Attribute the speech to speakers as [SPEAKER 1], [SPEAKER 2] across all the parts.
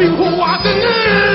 [SPEAKER 1] 断，留花针。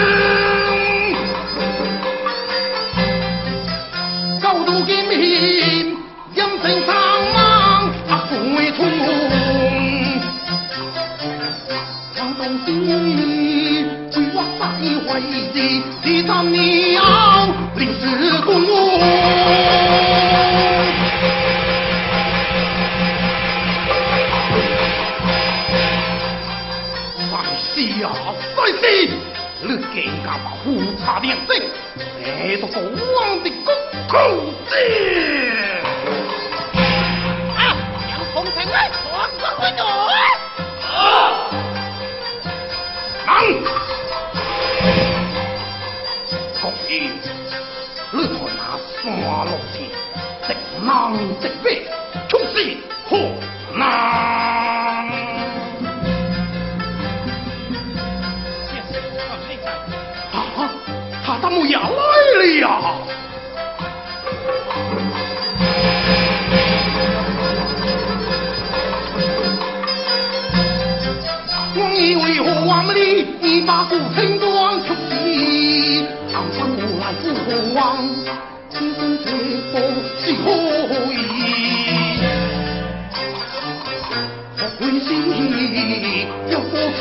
[SPEAKER 1] 更加把虎差两声，这都国王的公口子。
[SPEAKER 2] 啊，让风尘来黄河回转。
[SPEAKER 1] 能。国英，你看那山路线，直南直北，冲西里，你把古城装出去，昂上我来父王，今生这波是何意？我归心要过此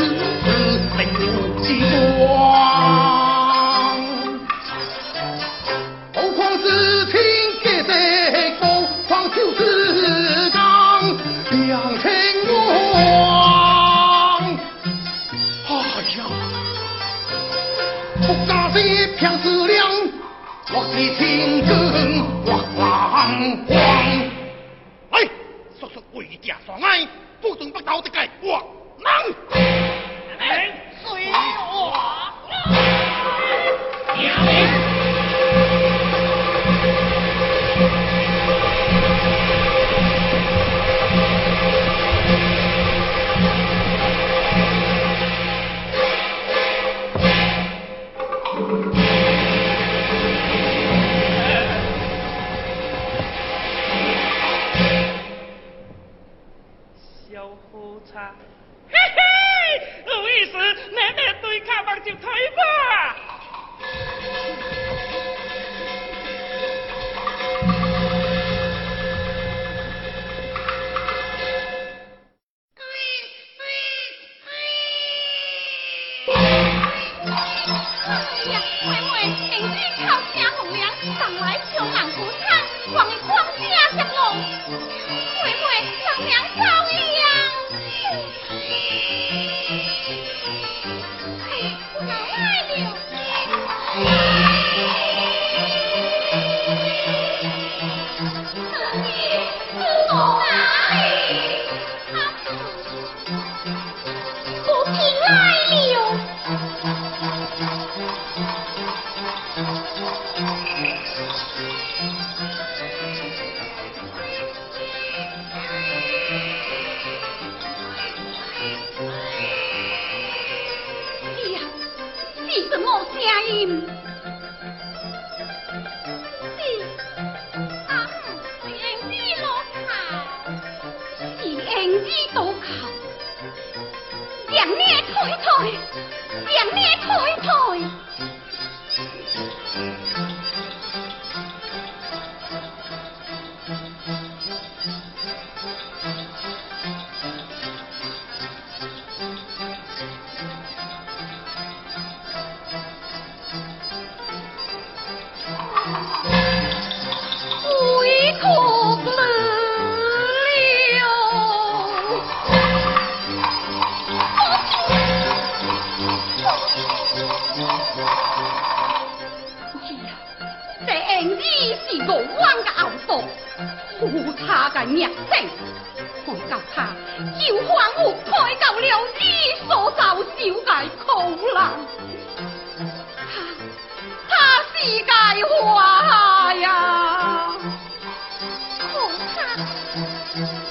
[SPEAKER 1] 没有希望，哎，说说为家所爱，不准不头的该我能。
[SPEAKER 2] 哎，随我。
[SPEAKER 3] 小虎叉，嘿嘿，有意思，那那对卡目就开吧。
[SPEAKER 4] 么
[SPEAKER 3] 胡他的名声，看到他就仿佛开到了你所遭受的苦难。他他是该活呀！
[SPEAKER 4] 可他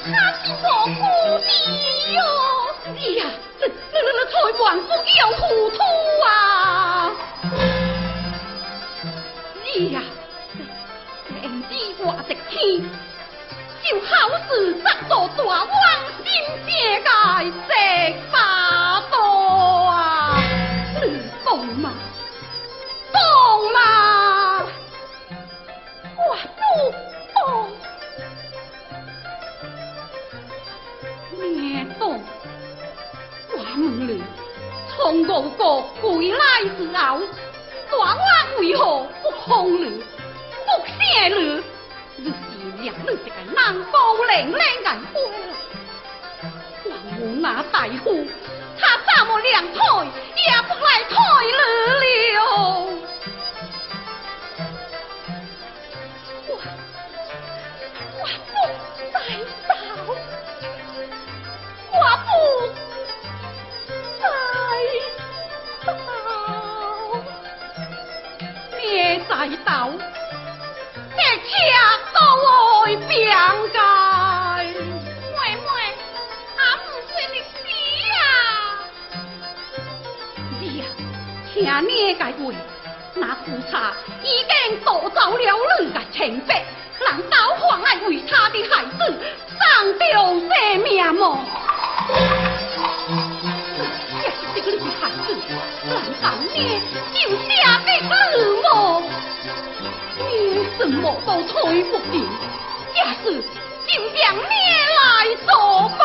[SPEAKER 4] 他是我姑弟哟！
[SPEAKER 3] 哎呀，这这这才万不要糊涂就好似这座大王心界界石把多啊！你懂吗？懂吗？
[SPEAKER 4] 我不懂。
[SPEAKER 3] 你懂？我问你，从我国归来之后，大王为何不封你、不谢你？你这个南高冷冷眼花了。王母那大夫，他怎么两腿也不来抬你了？
[SPEAKER 4] 你
[SPEAKER 3] 的话，那夫差已经夺走了你的清白，难道还爱为他的孩子丧掉性命吗？也是这个女孩子，难道你就下得你么？你什么都推不定，假使就让你来做吧。